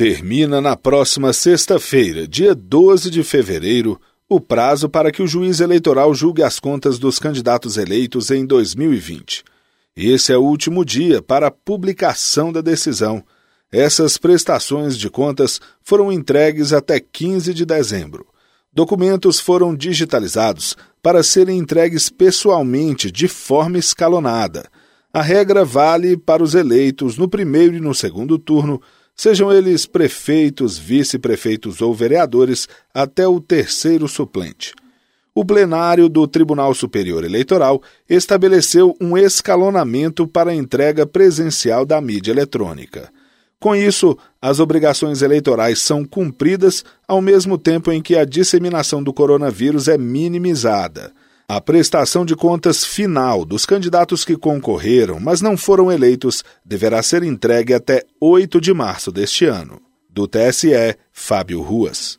Termina na próxima sexta-feira, dia 12 de fevereiro, o prazo para que o juiz eleitoral julgue as contas dos candidatos eleitos em 2020. Esse é o último dia para a publicação da decisão. Essas prestações de contas foram entregues até 15 de dezembro. Documentos foram digitalizados para serem entregues pessoalmente de forma escalonada. A regra vale para os eleitos no primeiro e no segundo turno sejam eles prefeitos, vice-prefeitos ou vereadores, até o terceiro suplente. O plenário do Tribunal Superior Eleitoral estabeleceu um escalonamento para a entrega presencial da mídia eletrônica. Com isso, as obrigações eleitorais são cumpridas ao mesmo tempo em que a disseminação do coronavírus é minimizada. A prestação de contas final dos candidatos que concorreram, mas não foram eleitos, deverá ser entregue até 8 de março deste ano. Do TSE, Fábio Ruas.